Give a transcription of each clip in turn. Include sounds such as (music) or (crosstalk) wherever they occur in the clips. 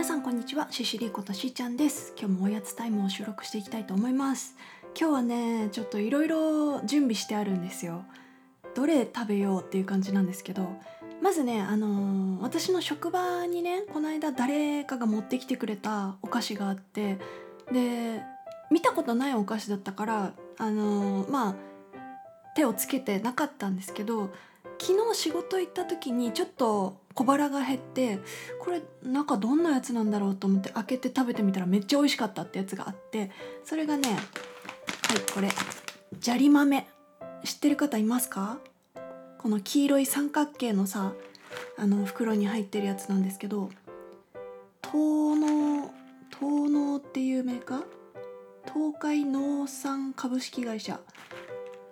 皆さんこんにちは。シシリことしーちゃんです。今日もおやつタイムを収録していきたいと思います。今日はねちょっといろいろ準備してあるんですよ。どれ食べようっていう感じなんですけどまずねあのー私の職場にねこの間誰かが持ってきてくれたお菓子があってで見たことないお菓子だったからあのーまあ手をつけてなかったんですけど昨日仕事行った時にちょっと小腹が減ってこれ中どんなやつなんだろうと思って開けて食べてみたらめっちゃ美味しかったってやつがあってそれがねはいこれ砂利豆。知ってる方いますか？この黄色い三角形のさあの袋に入ってるやつなんですけど東農東農っていうメーカー？東海農産株式会社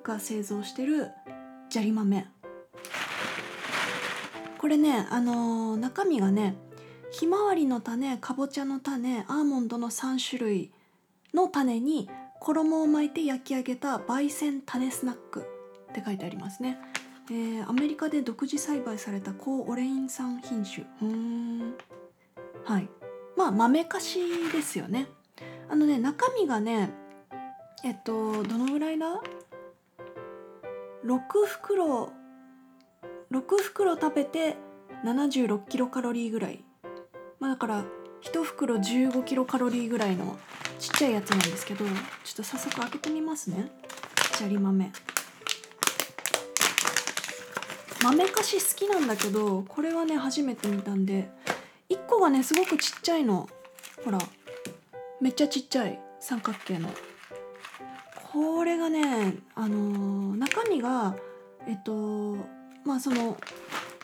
が製造してる砂利豆。これねあのー中身がねひまわりの種かぼちゃの種アーモンドの3種類の種に衣を巻いて焼き上げた焙煎種スナックって書いてありますね、えーアメリカで独自栽培された高オレイン酸品種。うーん。はい。まあ豆菓子ですよね。あのね中身がねえっとどのぐらいだ？6袋6袋食べて76キロカロリーぐらい。まあだから1袋15キロカロリーぐらいのちっちゃいやつなんですけどちょっと早速開けてみますね。砂利豆。豆菓子好きなんだけどこれはね初めて見たんで1個がねすごくちっちゃいの。ほらめっちゃちっちゃい三角形の。これがねあのー中身がえっとまあその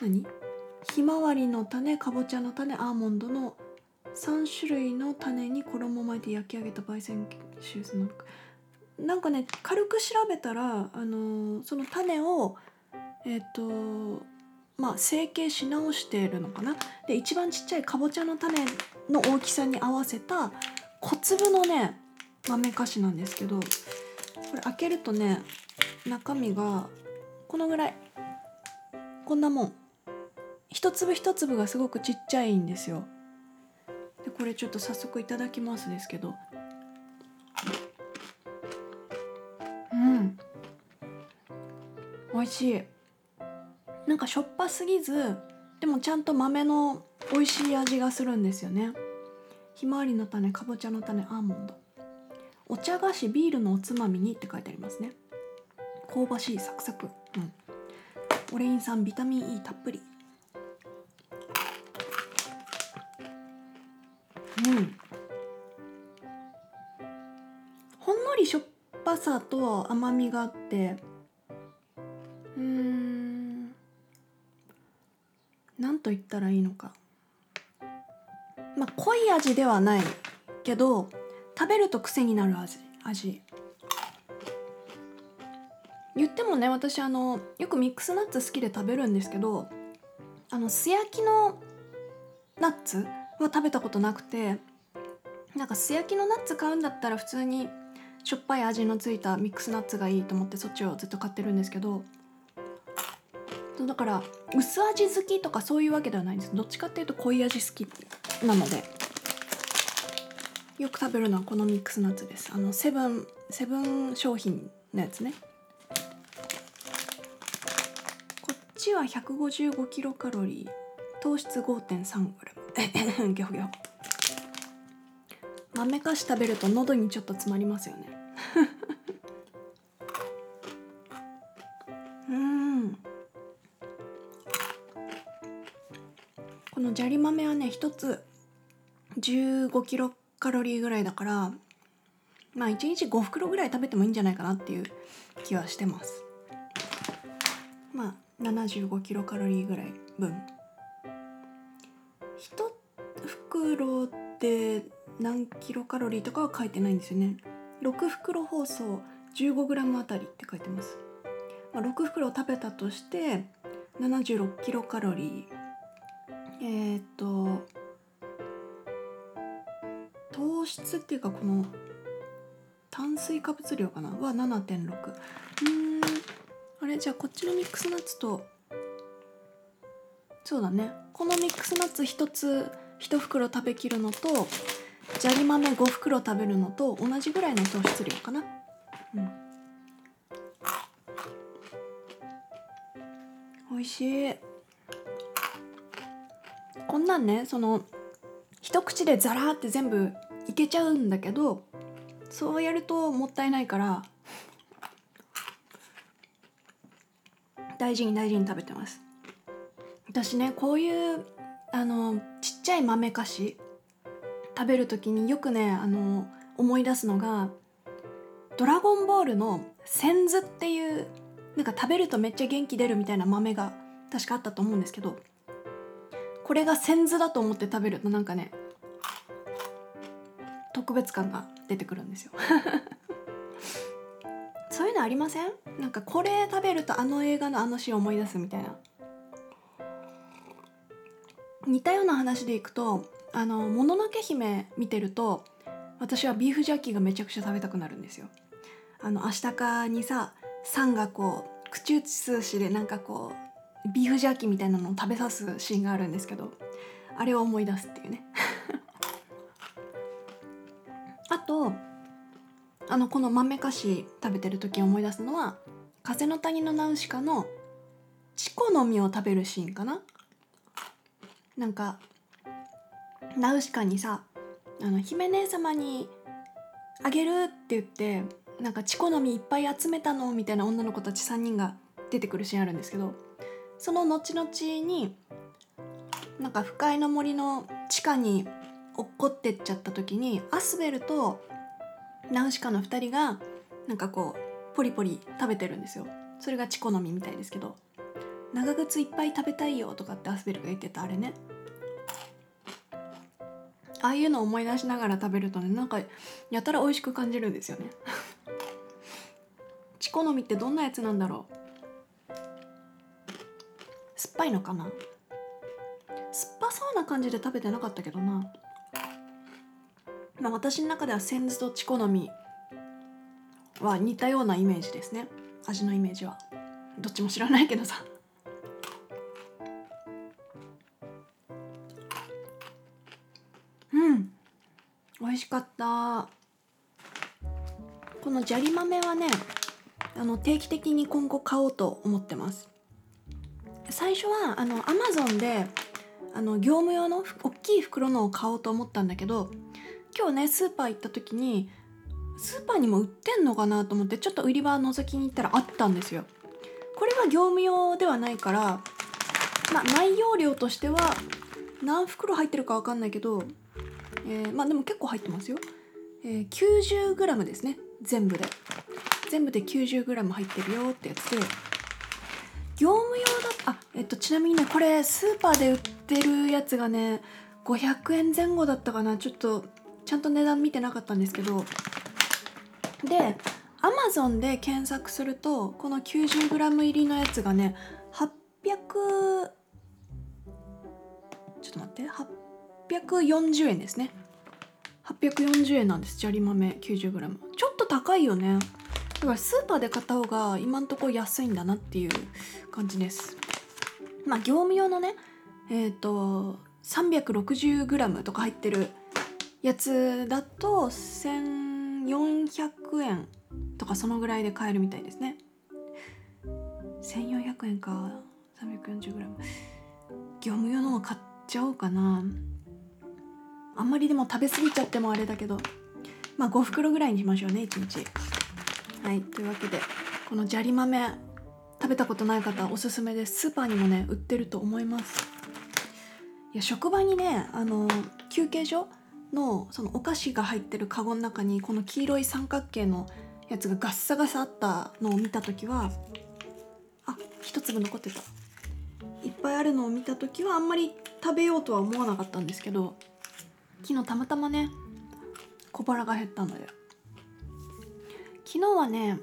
何？ひまわりの種かぼちゃの種アーモンドの3種類の種に衣を巻いて焼き上げた焙煎シューズなんかなんかね軽く調べたら、あのーその種をえっ、とまあ成形し直しているのかな？で一番ちっちゃいかぼちゃの種の大きさに合わせた小粒のね豆菓子なんですけどこれ開けるとね中身がこのぐらいこんなもん。一粒一粒がすごくちっちゃいんですよ。でこれちょっと早速いただきますですけど。うん。美味しい。なんかしょっぱすぎずでもちゃんと豆の美味しい味がするんですよね。ひまわりの種かぼちゃの種アーモンド。お茶菓子ビールのおつまみにって書いてありますね。香ばしいサクサク。うん。オレイン酸ビタミン E たっぷり。うん。ほんのりしょっぱさと甘みがあって。うん。なんと言ったらいいのか。まあ濃い味ではないけど食べると癖になる味。味。言ってもね私あのよくミックスナッツ好きで食べるんですけどあの素焼きのナッツは食べたことなくてなんか素焼きのナッツ買うんだったら普通にしょっぱい味のついたミックスナッツがいいと思ってそっちをずっと買ってるんですけどだから薄味好きとかそういうわけではないんです。どっちかっていうと濃い味好きなのでよく食べるのはこのミックスナッツです。あのセブンセブン商品のやつね。ちは155キロカロリー糖質 5.3g (coughs) ギョギョ。豆菓子食べると喉にちょっと詰まりますよね。(laughs) うん。この砂利豆はね一つ15キロカロリーぐらいだからまあ1日5袋ぐらい食べてもいいんじゃないかなっていう気はしてます。まあ75キロカロリーぐらい分。1袋で何キロカロリーとかは書いてないんですよね。6袋包装 15g あたりって書いてます、まあ、6袋を食べたとして76キロカロリー。えー、っと糖質っていうかこの炭水化物量かな？は7.6うん。あれじゃあこっちのミックスナッツとそうだね。このミックスナッツ1つ1袋食べきるのと砂利豆5袋食べるのと同じぐらいの糖質量かな。うん。美味しい。こんなんねその一口でザラーって全部いけちゃうんだけどそうやるともったいないから大事に大事に食べてます。私ねこういうあのちっちゃい豆菓子食べる時によくねあの思い出すのが「ドラゴンボール」の「センズ」っていうなんか食べるとめっちゃ元気出るみたいな豆が確かあったと思うんですけどこれがセンズだと思って食べるとなんかね特別感が出てくるんですよ。そういうのありません？なんかこれ食べるとあの映画のあのシーン思い出すみたいな。似たような話でいくと「あのもののけ姫」見てると私はビーフジャーキーがめちゃくちゃ食べたくなるんですよ。あの明日かにさサンがこう口移しでなんかこうビーフジャーキーみたいなのを食べさすシーンがあるんですけどあれを思い出すっていうね。あとあのこの豆菓子食べてる時思い出すのは「風の谷のナウシカ」のチコの実を食べるシーンかな。なんかナウシカにさあの姫姉様にあげるって言ってなんかチコの実いっぱい集めたのみたいな女の子たち3人が出てくるシーンあるんですけどその後々になんか不快の森の地下に落っこってっちゃった時にアスベルとナウシカの2人がなんかこうポリポリ食べてるんですよ。それがチコの実みたいですけど。長靴いっぱい食べたいよとかってアスベルが言ってたあれね。ああいうのを思い出しながら食べるとねなんかやたら美味しく感じるんですよね。(laughs) チコの実ってどんなやつなんだろう。酸っぱいのかな。酸っぱそうな感じで食べてなかったけどな。まあ私の中ではセンズとチコの実は似たようなイメージですね。味のイメージは。どっちも知らないけどさ。うん。美味しかった。この砂利豆はねあの定期的に今後買おうと思ってます。最初はあのアマゾンであの業務用の大きい袋のを買おうと思ったんだけど今日ねスーパー行った時にスーパーにも売ってんのかなと思ってちょっと売り場覗きに行ったらあったんですよ。これは業務用ではないからまあ内容量としては何袋入ってるか分かんないけど、えー、まあでも結構入ってますよ、えー、90g ですね。全部で。全部で 90g 入ってるよってやつで業務用だあえっとちなみにねこれスーパーで売ってるやつがね500円前後だったかな。ちょっとちゃんと値段見てなかったんですけどで Amazon で検索するとこの 90g 入りのやつがね800ちょっと待って840円ですね。840円なんです。砂利豆 90g ちょっと高いよね。だからスーパーで買った方が今んとこ安いんだなっていう感じです。まあ業務用のねえっ、ー、と 360g とか入ってるやつだと1400円とかそのぐらいで買えるみたいですね。1400円か 340g 業務用のを買っちゃおうかな。あんまりでも食べ過ぎちゃってもあれだけど。まあ5袋ぐらいにしましょうね1日。はいというわけでこの砂利豆食べたことない方おすすめです。スーパーにもね売ってると思います。いや職場にねあの休憩所のそのお菓子が入ってるカゴの中にこの黄色い三角形のやつがガッサガサあったのを見た時はあ一粒残ってた。いっぱいあるのを見た時はあんまり食べようとは思わなかったんですけど昨日たまたまね小腹が減ったので。昨日はね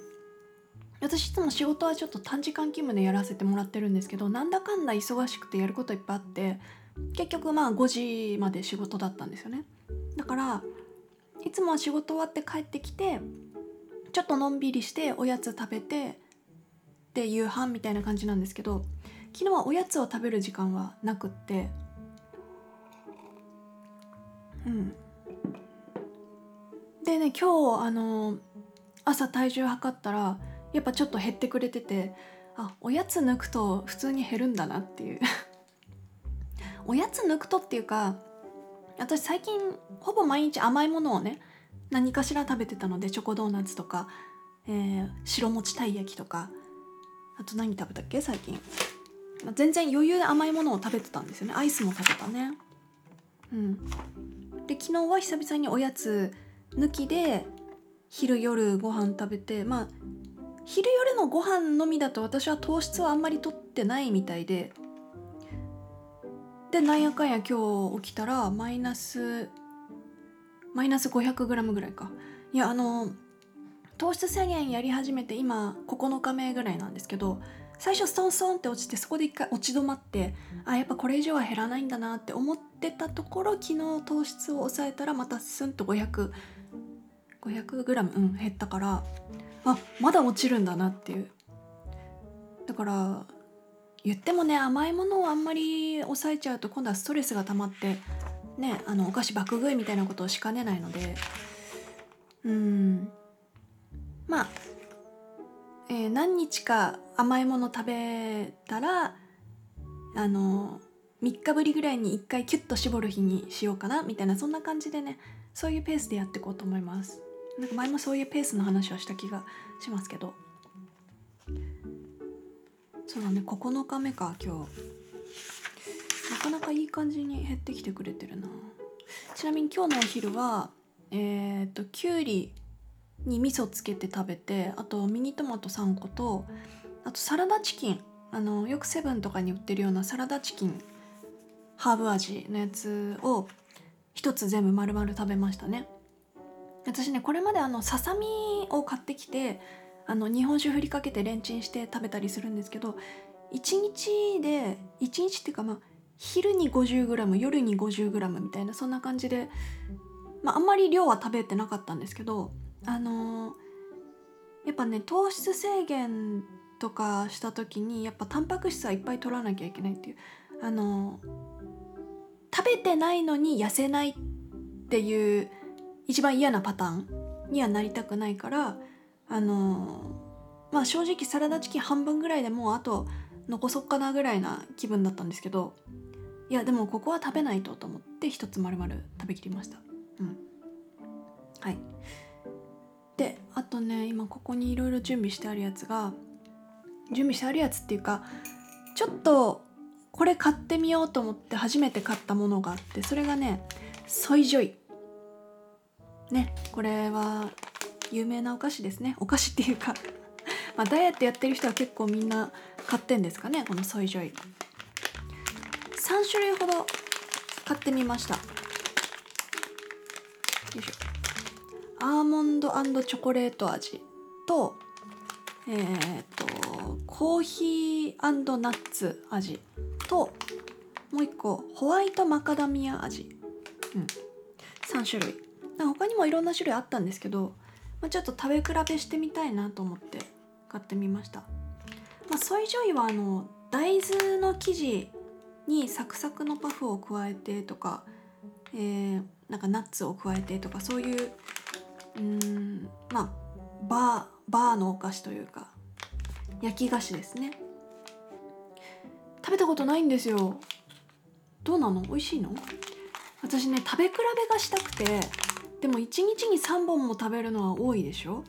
私いつも仕事はちょっと短時間勤務でやらせてもらってるんですけどなんだかんだ忙しくてやることいっぱいあって結局まあ5時まで仕事だったんですよね。だからいつもは仕事終わって帰ってきてちょっとのんびりしておやつ食べてで夕飯みたいな感じなんですけど昨日はおやつを食べる時間はなくって。うん。でね今日あの朝体重測ったらやっぱちょっと減ってくれててあおやつ抜くと普通に減るんだなっていう。おやつ抜くとっていうか私最近ほぼ毎日甘いものをね何かしら食べてたのでチョコドーナツとか、えー、白餅たい焼きとかあと何食べたっけ最近。全然余裕で甘いものを食べてたんですよね。アイスも食べたね。うん。で昨日は久々におやつ抜きで昼夜ご飯食べてまあ昼夜のご飯のみだと私は糖質はあんまり取ってないみたいででなんやかんや今日起きたらマイナスマイナス 500g ぐらいか。いやあの糖質制限やり始めて今9日目ぐらいなんですけど最初ストンストンって落ちてそこで一回落ち止まってあやっぱこれ以上は減らないんだなって思ってたところ昨日糖質を抑えたらまたスンと500 500g、うん、減ったからあまだ落ちるんだなっていう。だから言ってもね甘いものをあんまり抑えちゃうと今度はストレスが溜まってねあのお菓子爆食いみたいなことをしかねないので。うん。まあ、えー、何日か甘いもの食べたらあの3日ぶりぐらいに1回キュッと絞る日にしようかなみたいなそんな感じでねそういうペースでやっていこうと思います。なんか前もそういうペースの話をした気がしますけど。そうだね9日目か今日。なかなかいい感じに減ってきてくれてるな。ちなみに今日のお昼はえっ、ときゅうりに味噌つけて食べてあとミニトマト3個とあとサラダチキン。あのよくセブンとかに売ってるようなサラダチキン。ハーブ味のやつを一つ全部丸々食べましたね。私ねこれまであのささみを買ってきてあの日本酒ふりかけてレンチンして食べたりするんですけど1日で1日っていうかまあ昼に 50g 夜に 50g みたいなそんな感じで、まあ、んまり量は食べてなかったんですけどあのー、やっぱね糖質制限とかした時にやっぱタンパク質はいっぱい取らなきゃいけないっていうあのー、食べてないのに痩せないっていう一番嫌なパターンにはなりたくないからあの、まあ正直サラダチキン半分ぐらいでもうあと残そっかなぐらいな気分だったんですけどいやでもここは食べないとと思って一つ丸々食べきりました。うん。はい。であとね今ここにいろいろ準備してあるやつが準備してあるやつっていうかちょっとこれ買ってみようと思って初めて買ったものがあってそれがねソイジョイ。ねこれは有名なお菓子ですね。お菓子っていうか。(laughs) まあダイエットやってる人は結構みんな買ってんですかね。このソイジョイ。3種類ほど買ってみました。よいしょ。アーモンドチョコレート味とえー、っとコーヒーナッツ味ともう一個ホワイトマカダミア味。うん。3種類。他にもいろんな種類あったんですけど、まあ、ちょっと食べ比べしてみたいなと思って買ってみました、まあ、ソイジョイはあの大豆の生地にサクサクのパフを加えてとか、えー、なんかナッツを加えてとかそういううんまあバーバーのお菓子というか焼き菓子ですね。食べたことないんですよ。どうなの？美味しいの？私ね食べ比べがしたくてでも1日に3本も食べるのは多いでしょ？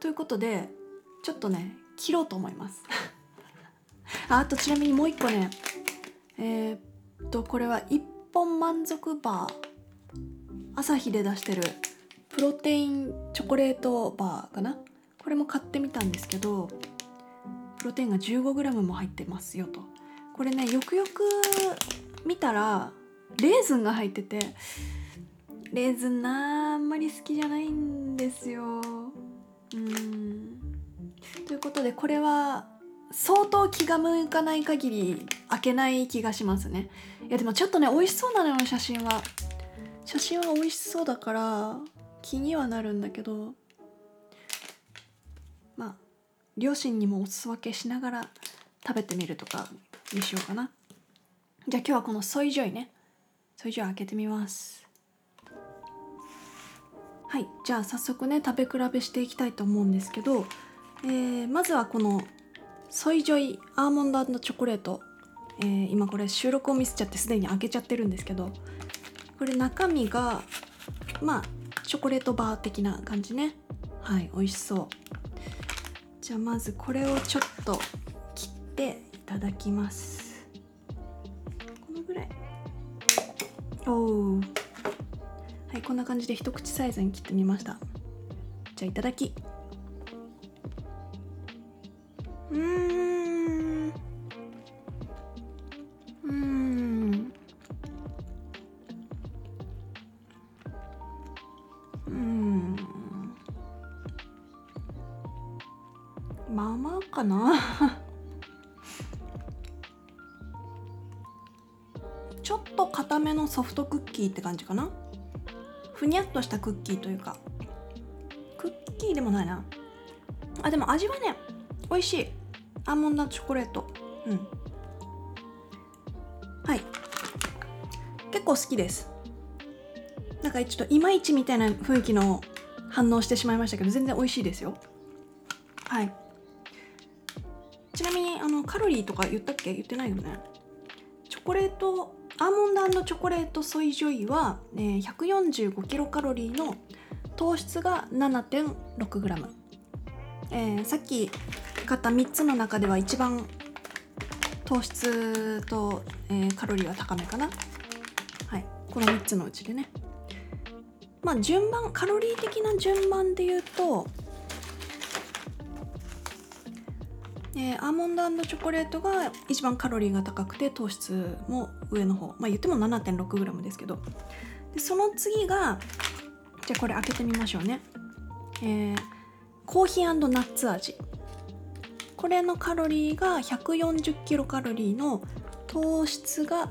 ということでちょっとね切ろうと思います。(laughs) ああとちなみにもう一個ね。えー、っとこれは一本満足バー。朝日で出してるプロテインチョコレートバーかな？これも買ってみたんですけどプロテインが 15g も入ってますよと。これねよくよく見たらレーズンが入っててレーズンなあんまり好きじゃないんですよ。うん。ということでこれは相当気が向かない限り開けない気がしますね。いやでもちょっとね美味しそうなのよ写真は。写真は美味しそうだから気にはなるんだけどまあ両親にもお裾分けしながら食べてみるとかにしようかな。じゃあ今日はこのソイジョイね。ソイジョイ開けてみます。はいじゃあ早速ね食べ比べしていきたいと思うんですけど、えー、まずはこのソイジョイアーモンドチョコレート、えー、今これ収録を見せちゃってすでに開けちゃってるんですけどこれ中身がまあチョコレートバー的な感じね。はい美味しそう。じゃあまずこれをちょっと切っていただきます。このぐらい。おおはいこんな感じで一口サイズに切ってみました。じゃあいただき。うん。うん。うん。まあまあかな。(laughs) ちょっと固めのソフトクッキーって感じかな。ふにゃっとしたクッキーというか。クッキーでもないな。あでも味はね美味しい。アーモンドチョコレート。うん。はい。結構好きです。なんかちょっといまいちみたいな雰囲気の反応してしまいましたけど全然美味しいですよ。はい。ちなみにあのカロリーとか言ったっけ？言ってないよね。チョコレートアーモンドチョコレートソイジョイは、えー、145キロカロリーの糖質が 7.6g、えー、さっき買った3つの中では一番糖質と、えー、カロリーは高めかな。はいこの3つのうちでね。まあ順番カロリー的な順番で言うとえー、アーモンドチョコレートが一番カロリーが高くて糖質も上の方。まあ言っても 7.6g ですけど。でその次がじゃあこれ開けてみましょうね、えー、コーヒーナッツ味。これのカロリーが140キロカロリーの糖質が、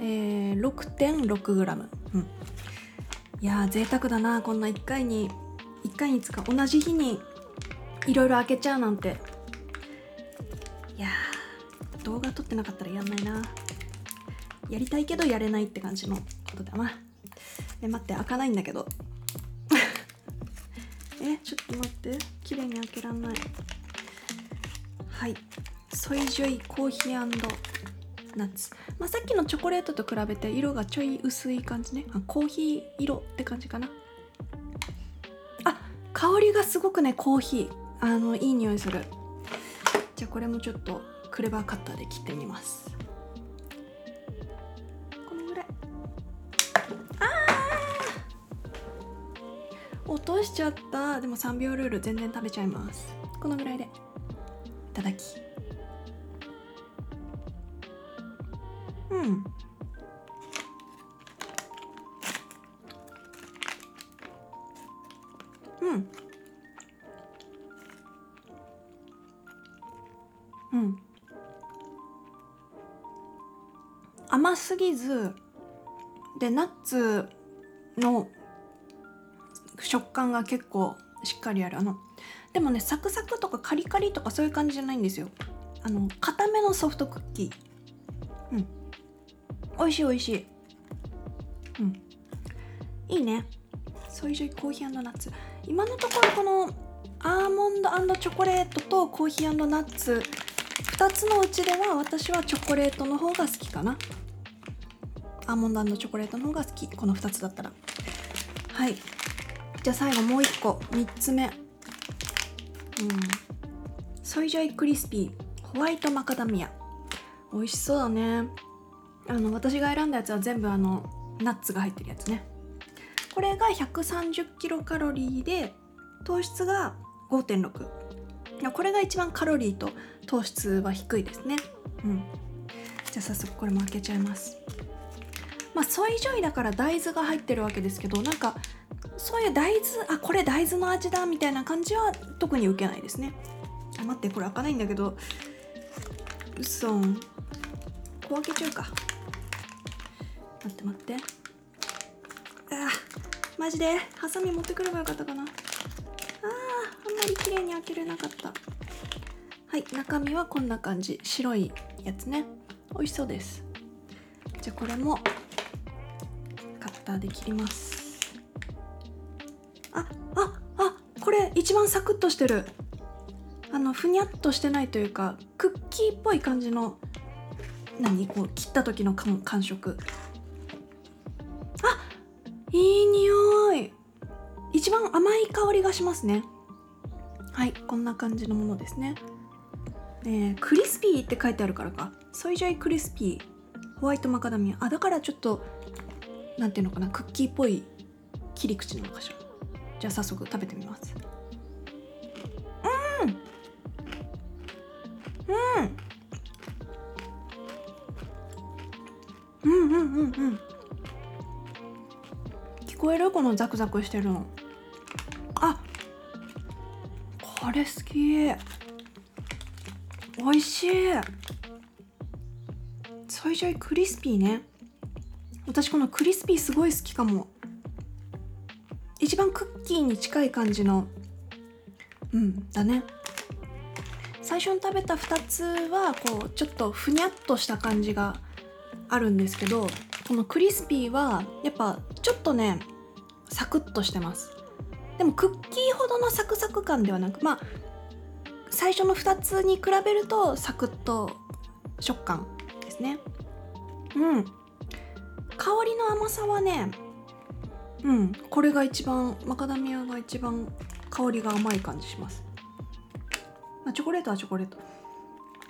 えー、6.6g、うん、いやー贅沢だな。こんな1回に1回に使う同じ日にいろいろ開けちゃうなんて。動画撮ってなかったらやんないな。やりたいけどやれないって感じのことだな。え待って開かないんだけど。(laughs) えちょっと待って。綺麗に開けらんない。はい。ソイジョイコーヒーナッツ、まあ、さっきのチョコレートと比べて色がちょい薄い感じね。あコーヒー色って感じかな。あ香りがすごくねコーヒー。あのいい匂いする。じゃあこれもちょっとクレバーカッターで切ってみます。このぐらい。あー！落としちゃった。でも3秒ルール全然食べちゃいます。このぐらいで。いただき。でナッツの食感が結構しっかりある。あのでもねサクサクとかカリカリとかそういう感じじゃないんですよ。あの固めのソフトクッキー。うん。美味しい美味しい。うん。いいね。ソイジョイコーヒーナッツ。今のところこのアーモンドチョコレートとコーヒーナッツ2つのうちでは私はチョコレートの方が好きかな。アーモンドチョコレートの方が好き。この2つだったら。はい。じゃあ最後もう1個。3つ目。うん。ソイジョイクリスピーホワイトマカダミア。美味しそうだね。あの私が選んだやつは全部あのナッツが入ってるやつね。これが130キロカロリーで糖質が5.6これが一番カロリーと糖質は低いですね。うん。じゃあ早速これも開けちゃいます。まあソイジョイだから大豆が入ってるわけですけどなんかそういう大豆あこれ大豆の味だみたいな感じは特に受けないですね。あ待ってこれ開かないんだけど。うそん。こう開けちゃうか。待って待って。あマジで？ハサミ持ってくればよかったかな。あーあんまり綺麗に開けれなかった。はい中身はこんな感じ。白いやつね。美味しそうです。じゃあこれもターで切ります。あああこれ一番サクッとしてる。あのふにゃっとしてないというかクッキーっぽい感じの何？こう切った時の感触。あいい匂い。一番甘い香りがしますね。はいこんな感じのものですね。えー、クリスピーって書いてあるからか。ソイジョイクリスピー。ホワイトマカダミア。あだからちょっとなんていうのかなクッキーっぽい切り口なのかしらじゃあ早速食べてみます。うん。うん。うんうんうん聞こえる？このザクザクしてるの。あ。これ好き。美味しい。ソイジョイクリスピーね。私このクリスピーすごい好きかも。一番クッキーに近い感じの。うんだね。最初に食べた2つはこうちょっとふにゃっとした感じがあるんですけどこのクリスピーはやっぱちょっとねサクッとしてます。でもクッキーほどのサクサク感ではなくまあ最初の2つに比べるとサクッと食感ですね。うん。香りの甘さはねうんこれが一番マカダミアが一番香りが甘い感じします、まあ、チョコレートはチョコレート。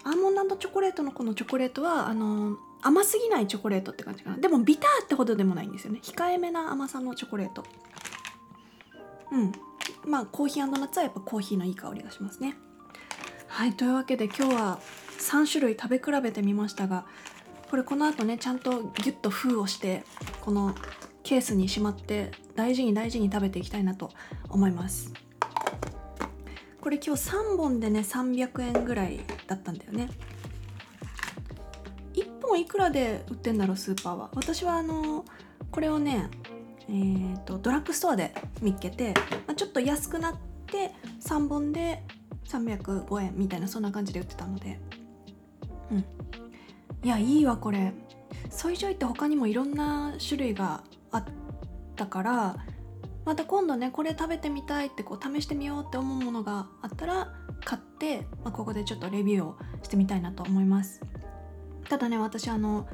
アーモンドチョコレートのこのチョコレートはあのー、甘すぎないチョコレートって感じかな。でもビターってほどでもないんですよね。控えめな甘さのチョコレート。うん。まあコーヒーナッツはやっぱコーヒーのいい香りがしますね。はいというわけで今日は3種類食べ比べてみましたがこれこの後ねちゃんとギュッと封をしてこのケースにしまって大事に大事に食べていきたいなと思います。これ今日3本でね300円ぐらいだったんだよね。1本いくらで売ってんだろうスーパーは？私はあのこれをねえーと、ドラッグストアで見っけて、まあ、ちょっと安くなって3本で305円みたいなそんな感じで売ってたので。いやいいわこれ。ソイジョイって他にもいろんな種類があったからまた今度ねこれ食べてみたいってこう試してみようって思うものがあったら買って、まあ、ここでちょっとレビューをしてみたいなと思います。ただね私あの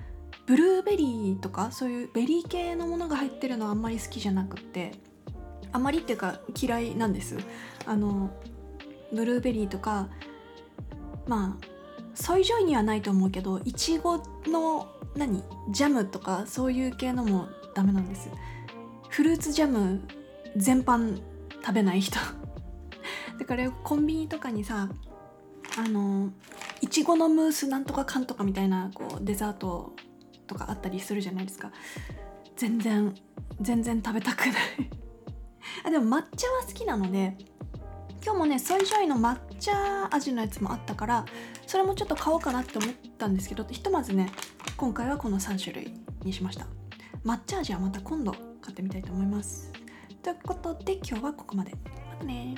ブルーベリーとかそういうベリー系のものが入ってるのはあんまり好きじゃなくってあまりっていうか嫌いなんです。あのブルーベリーとかまあソイジョイにはないと思うけどいちごの何ジャムとかそういう系のもダメなんですフルーツジャム全般食べない人。(laughs) だからコンビニとかにさあのいちごのムースなんとかかんとかみたいなこうデザートとかあったりするじゃないですか。全然全然食べたくない。(laughs) あでも抹茶は好きなので今日もねソイジョイの抹茶味のやつもあったからそれもちょっと買おうかなって思ったんですけどひとまずね今回はこの3種類にしました。抹茶味はまた今度買ってみたいと思います。ということで今日はここまで。またね